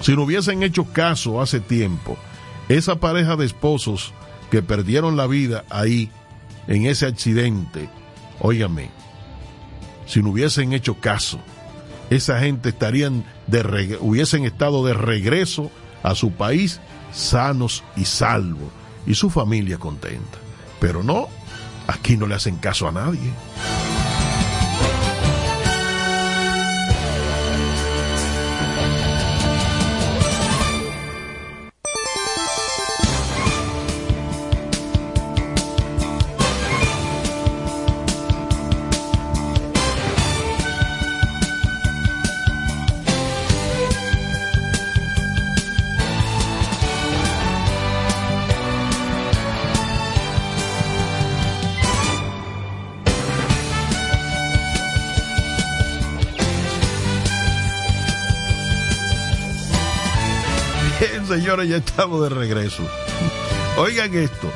Si no hubiesen hecho caso hace tiempo, esa pareja de esposos que perdieron la vida ahí, en ese accidente, óigame, si no hubiesen hecho caso, esa gente estarían de hubiesen estado de regreso a su país sanos y salvos y su familia contenta. Pero no, aquí no le hacen caso a nadie. Ya estamos de regreso. Oigan esto.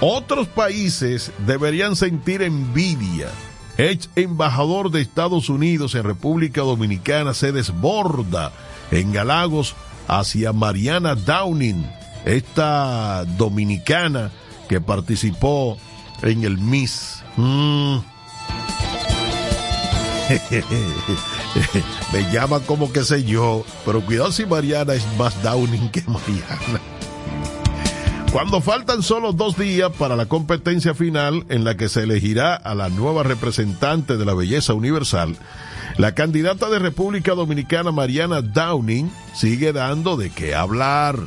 Otros países deberían sentir envidia. Ex embajador de Estados Unidos en República Dominicana se desborda en galagos hacia Mariana Downing, esta dominicana que participó en el Miss. Mm. Me llama como que sé yo, pero cuidado si Mariana es más Downing que Mariana. Cuando faltan solo dos días para la competencia final en la que se elegirá a la nueva representante de la belleza universal, la candidata de República Dominicana Mariana Downing sigue dando de qué hablar.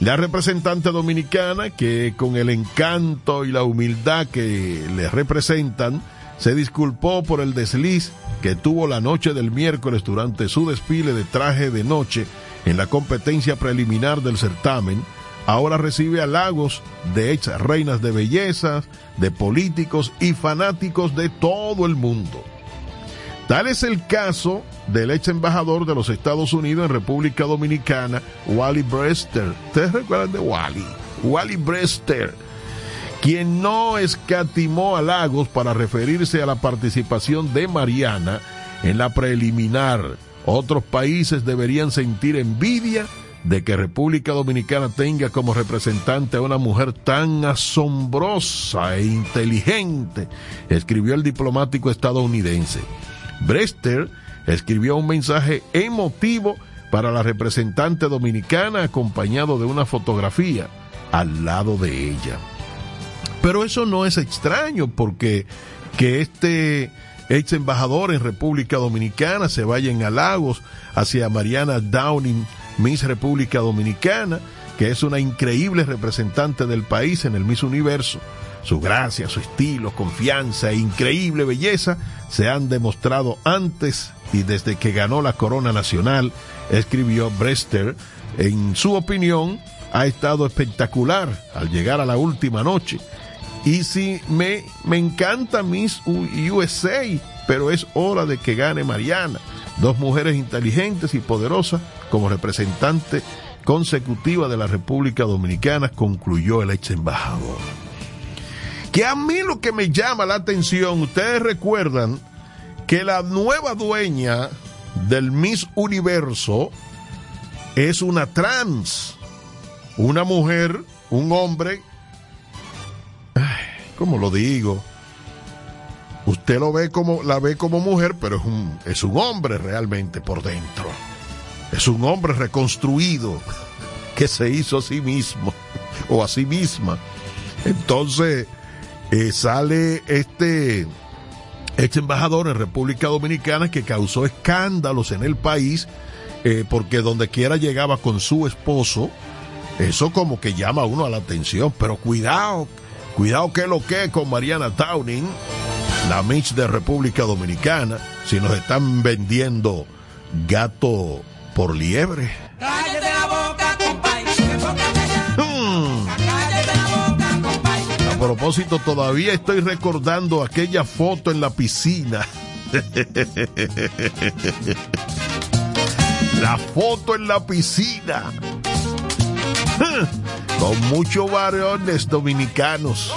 La representante dominicana, que con el encanto y la humildad que le representan, se disculpó por el desliz que tuvo la noche del miércoles durante su desfile de traje de noche en la competencia preliminar del certamen, ahora recibe halagos de ex reinas de belleza, de políticos y fanáticos de todo el mundo. Tal es el caso del ex embajador de los Estados Unidos en República Dominicana, Wally Brester. ¿Ustedes recuerdan de Wally? Wally Brester quien no escatimó halagos para referirse a la participación de Mariana en la preliminar. Otros países deberían sentir envidia de que República Dominicana tenga como representante a una mujer tan asombrosa e inteligente, escribió el diplomático estadounidense. Brester escribió un mensaje emotivo para la representante dominicana acompañado de una fotografía al lado de ella. Pero eso no es extraño porque que este ex embajador en República Dominicana se vaya en halagos hacia Mariana Downing, Miss República Dominicana, que es una increíble representante del país en el Miss Universo. Su gracia, su estilo, confianza e increíble belleza se han demostrado antes y desde que ganó la corona nacional, escribió Brester. En su opinión, ha estado espectacular al llegar a la última noche y si me, me encanta Miss USA, pero es hora de que gane Mariana. Dos mujeres inteligentes y poderosas como representante consecutiva de la República Dominicana, concluyó el ex embajador. Que a mí lo que me llama la atención, ustedes recuerdan que la nueva dueña del Miss Universo es una trans, una mujer, un hombre ¿Cómo lo digo? Usted lo ve como, la ve como mujer, pero es un, es un hombre realmente por dentro. Es un hombre reconstruido que se hizo a sí mismo o a sí misma. Entonces eh, sale este ex embajador en República Dominicana que causó escándalos en el país eh, porque donde quiera llegaba con su esposo. Eso como que llama a uno a la atención, pero cuidado, Cuidado que lo que con Mariana Towning, la Miss de República Dominicana, si nos están vendiendo gato por liebre. Cállate la boca, hmm. A propósito, todavía estoy recordando aquella foto en la piscina. la foto en la piscina. Con muchos varones dominicanos.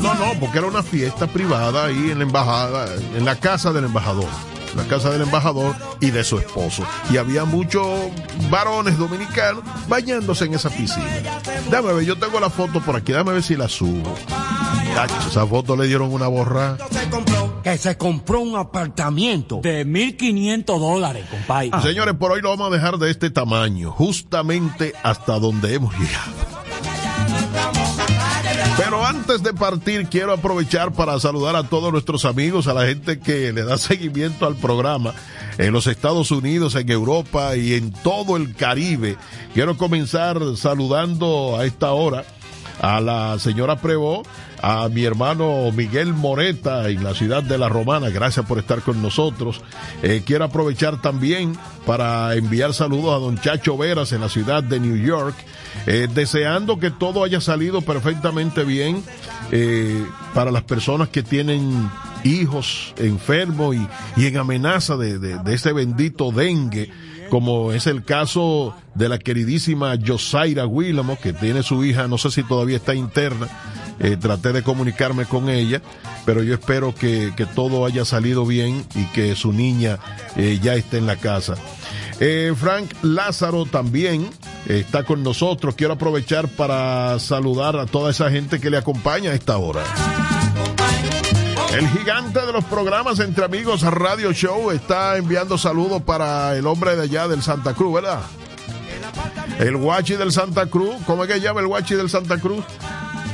No, no, porque era una fiesta privada ahí en la embajada, en la casa del embajador. la casa del embajador y de su esposo. Y había muchos varones dominicanos bañándose en esa piscina. Dame ver, yo tengo la foto por aquí, dame ver si la subo. esa foto le dieron una borra. Que se compró un apartamento de 1.500 dólares, compadre. Señores, por hoy lo vamos a dejar de este tamaño, justamente hasta donde hemos llegado. Pero antes de partir, quiero aprovechar para saludar a todos nuestros amigos, a la gente que le da seguimiento al programa en los Estados Unidos, en Europa y en todo el Caribe. Quiero comenzar saludando a esta hora a la señora Prevó, a mi hermano Miguel Moreta en la ciudad de La Romana. Gracias por estar con nosotros. Eh, quiero aprovechar también para enviar saludos a don Chacho Veras en la ciudad de New York, eh, deseando que todo haya salido perfectamente bien eh, para las personas que tienen hijos enfermos y, en amenaza de, de, ese bendito dengue como es el caso de la queridísima Josaira Willamo, que tiene su hija, no sé si todavía está interna, eh, traté de comunicarme con ella, pero yo espero que, que todo haya salido bien y que su niña eh, ya esté en la casa. Eh, Frank Lázaro también está con nosotros. Quiero aprovechar para saludar a toda esa gente que le acompaña a esta hora. El gigante de los programas Entre Amigos Radio Show está enviando saludos para el hombre de allá del Santa Cruz, ¿verdad? El guachi del Santa Cruz. ¿Cómo es que llama el guachi del Santa Cruz?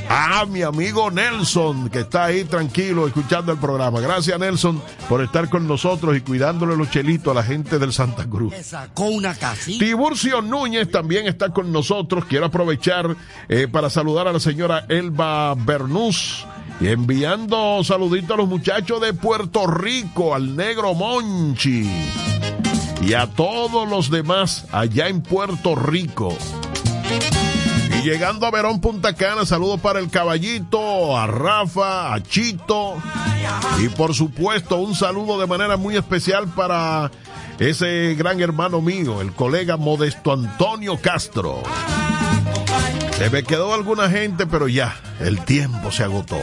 Ah, mi amigo Nelson, que está ahí tranquilo escuchando el programa. Gracias, Nelson, por estar con nosotros y cuidándole los chelitos a la gente del Santa Cruz. Sacó una casita. Tiburcio Núñez también está con nosotros. Quiero aprovechar eh, para saludar a la señora Elba Bernús. Y enviando saluditos a los muchachos de Puerto Rico, al negro Monchi. Y a todos los demás allá en Puerto Rico. Llegando a Verón Punta Cana, saludos para el caballito, a Rafa, a Chito. Y por supuesto, un saludo de manera muy especial para ese gran hermano mío, el colega Modesto Antonio Castro. Se me quedó alguna gente, pero ya, el tiempo se agotó.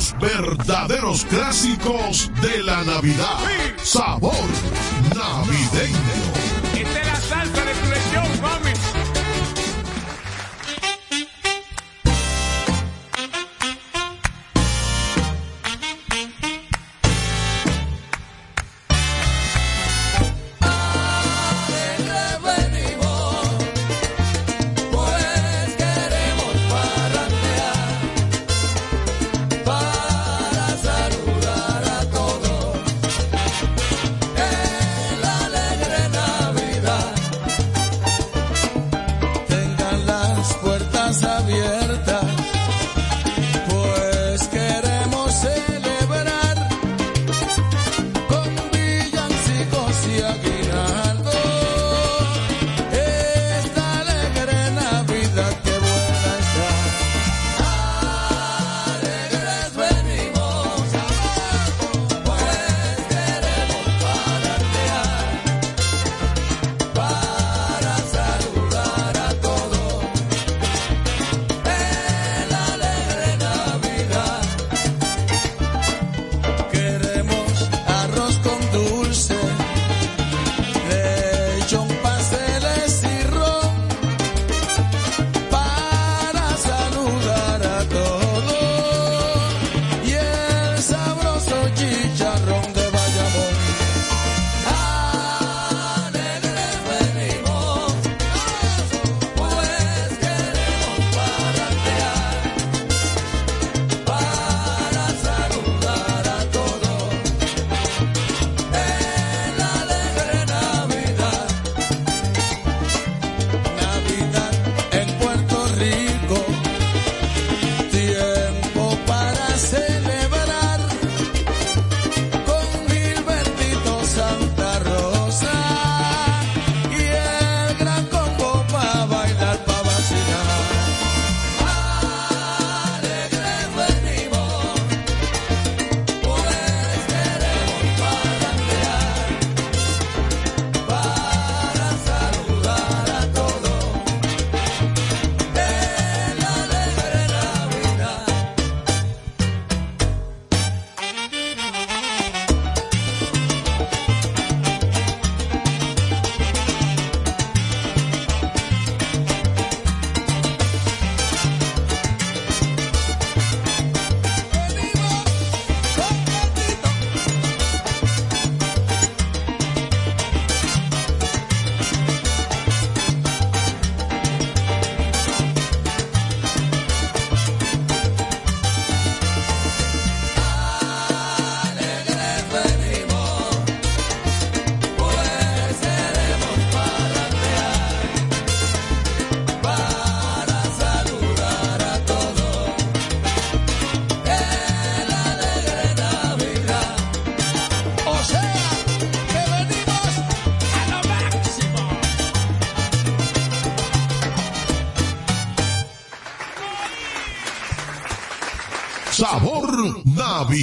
Los verdaderos clásicos de la Navidad. Sabor navideño.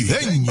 Navideño.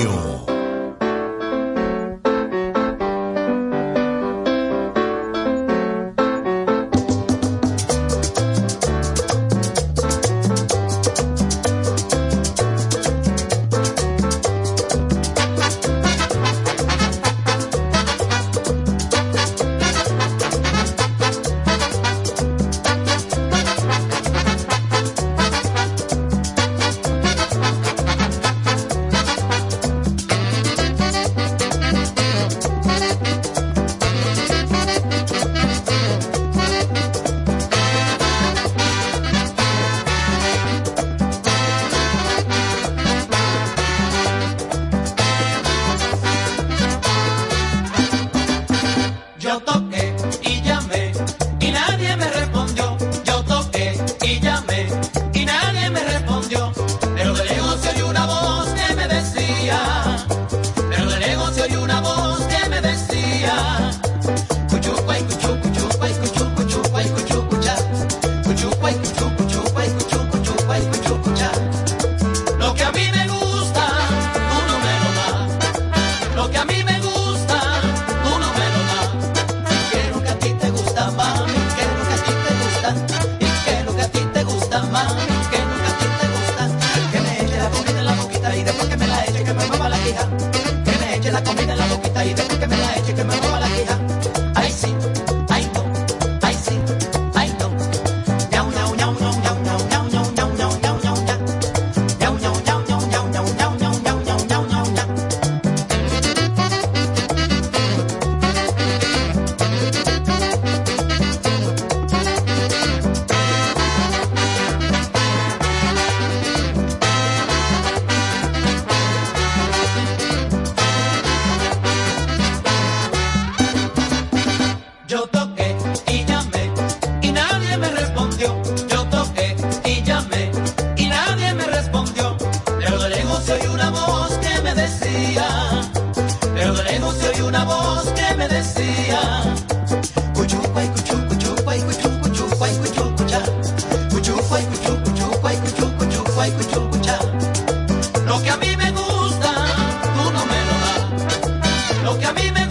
Lo que a mí me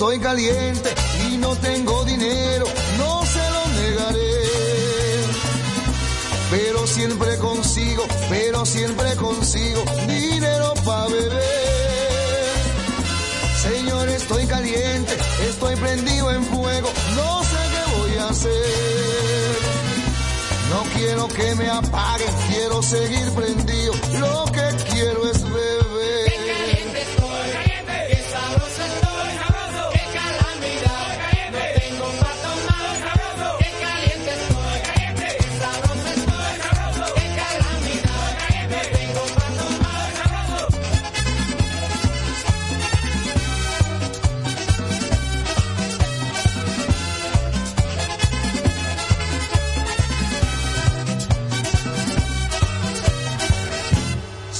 estoy caliente y no tengo dinero, no se lo negaré. Pero siempre consigo, pero siempre consigo dinero para beber. Señor, estoy caliente, estoy prendido en fuego, no sé qué voy a hacer. No quiero que me apaguen, quiero seguir prendido.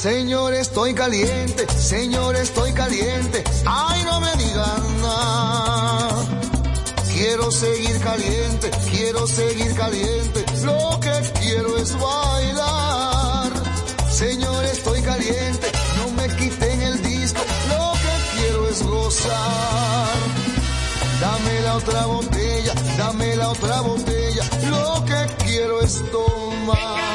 Señor, estoy caliente, Señor, estoy caliente. Ay, no me digan nada. Quiero seguir caliente, quiero seguir caliente. Lo que quiero es bailar. Señor, estoy caliente, no me quiten el disco. Lo que quiero es gozar. Dame la otra botella, dame la otra botella. Lo que quiero es tomar.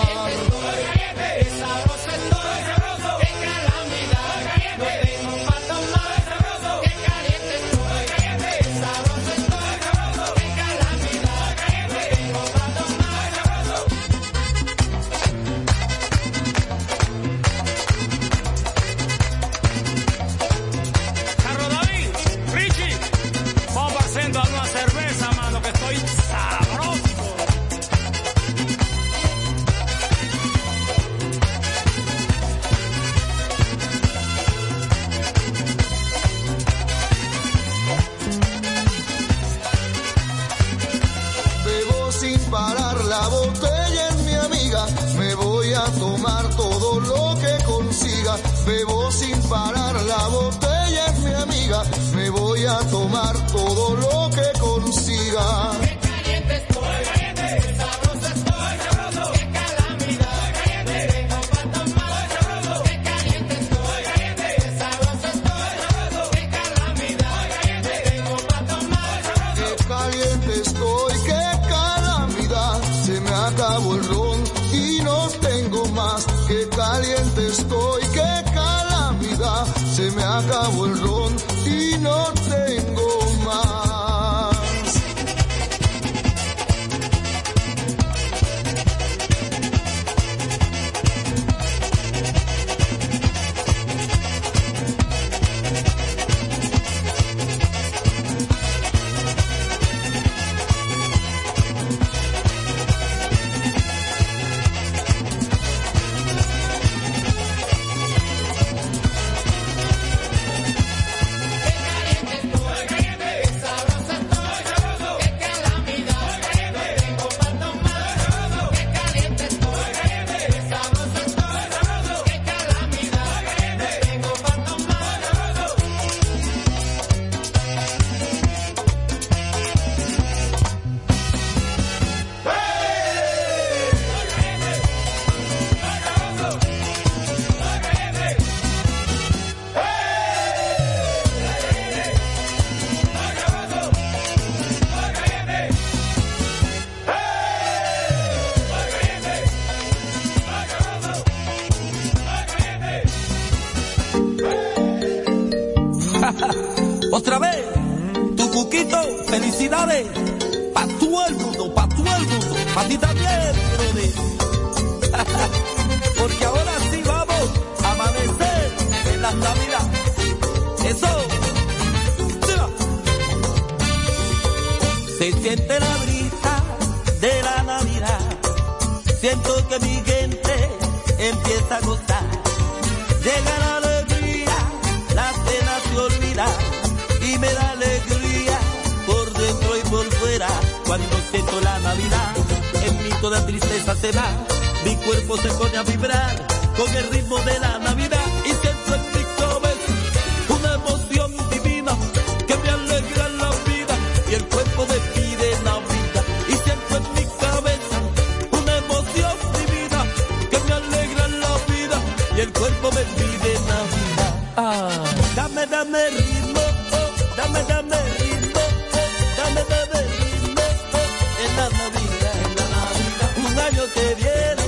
El cuerpo me pide Navidad. Ah, dame, dame ritmo, oh, dame, dame ritmo, oh, dame, dame ritmo oh, en la Navidad, en la Navidad. Un año que viene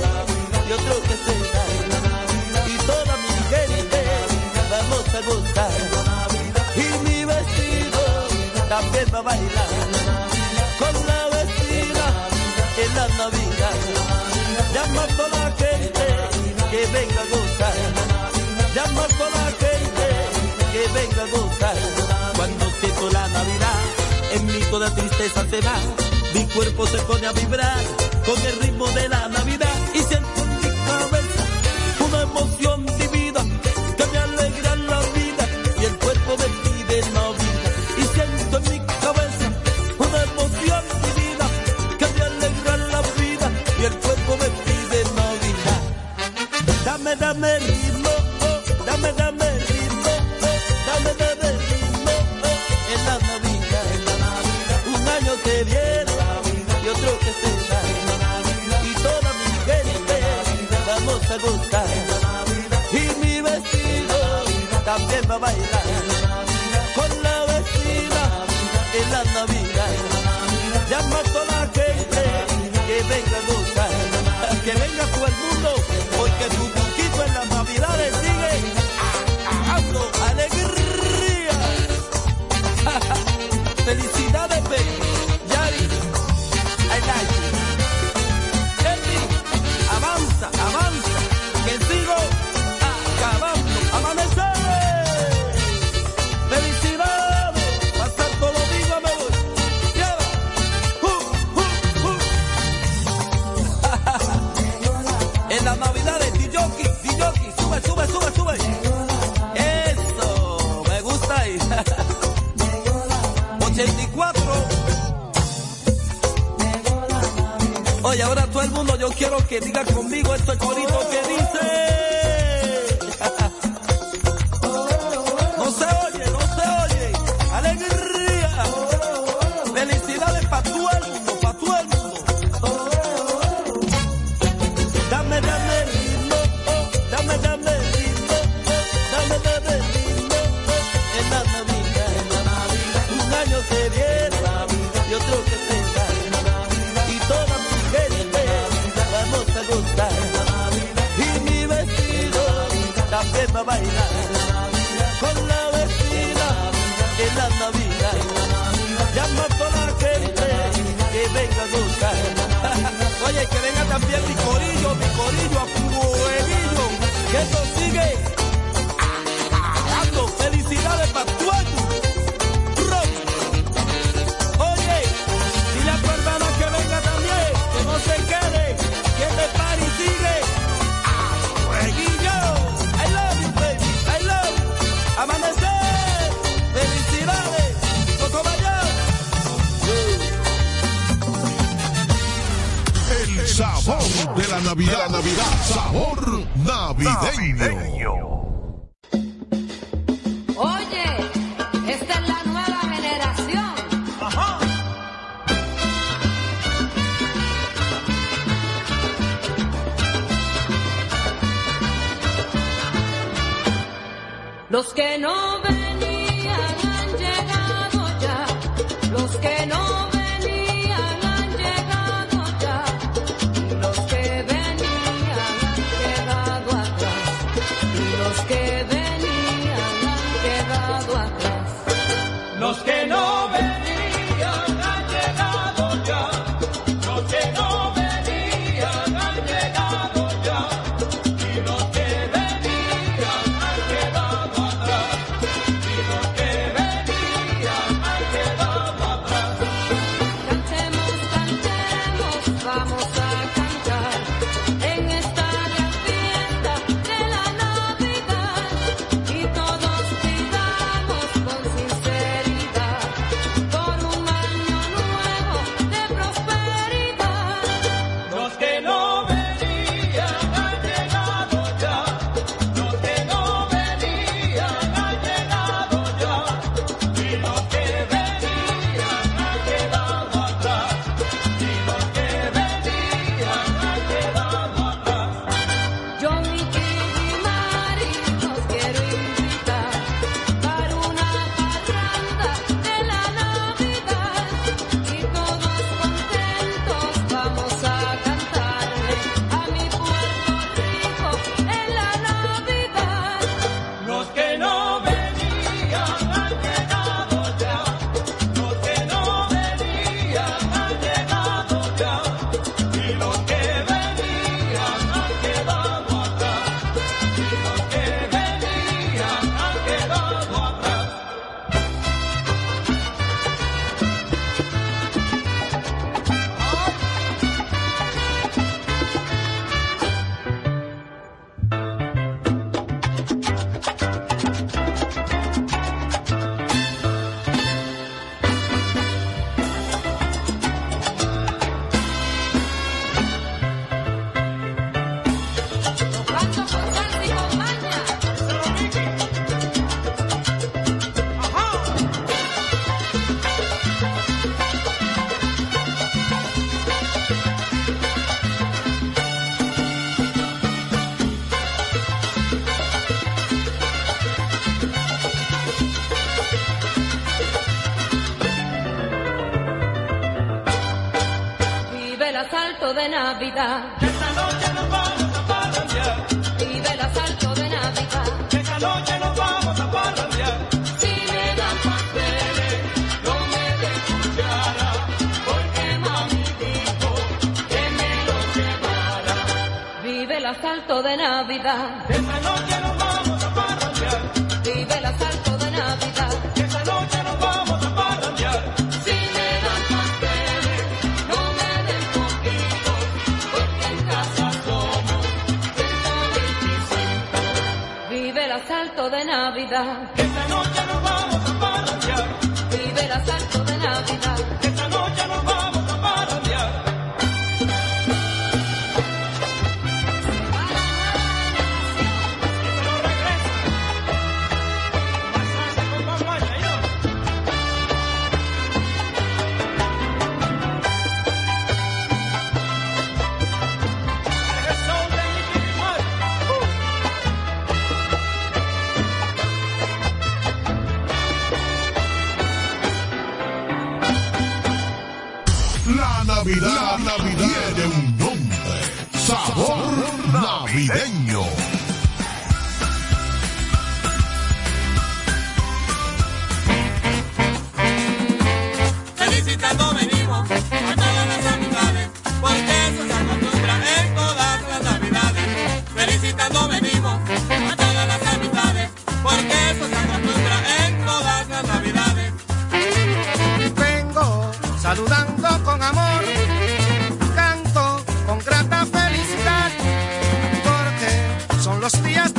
y otro que se va y toda mi gente vamos a gozar y mi vestido también va a bailar con la vecina en la Navidad. Llama toda la gente que venga a gozar. Llama a toda la gente que venga a gozar. Cuando siento la Navidad, en mí toda tristeza se va. Mi cuerpo se pone a vibrar con el ritmo de la Navidad. y ahora todo el mundo yo quiero que diga conmigo este corito que dice. Navidad. Esta noche nos vamos a parrandear. Y del asalto de Navidad. Esta noche nos vamos a parrandear. Si me das pasteles, no me des porque mami dijo que me lo llevara. Vive el asalto de Navidad. vida. saludando con amor, canto con grata felicidad, porque son los días De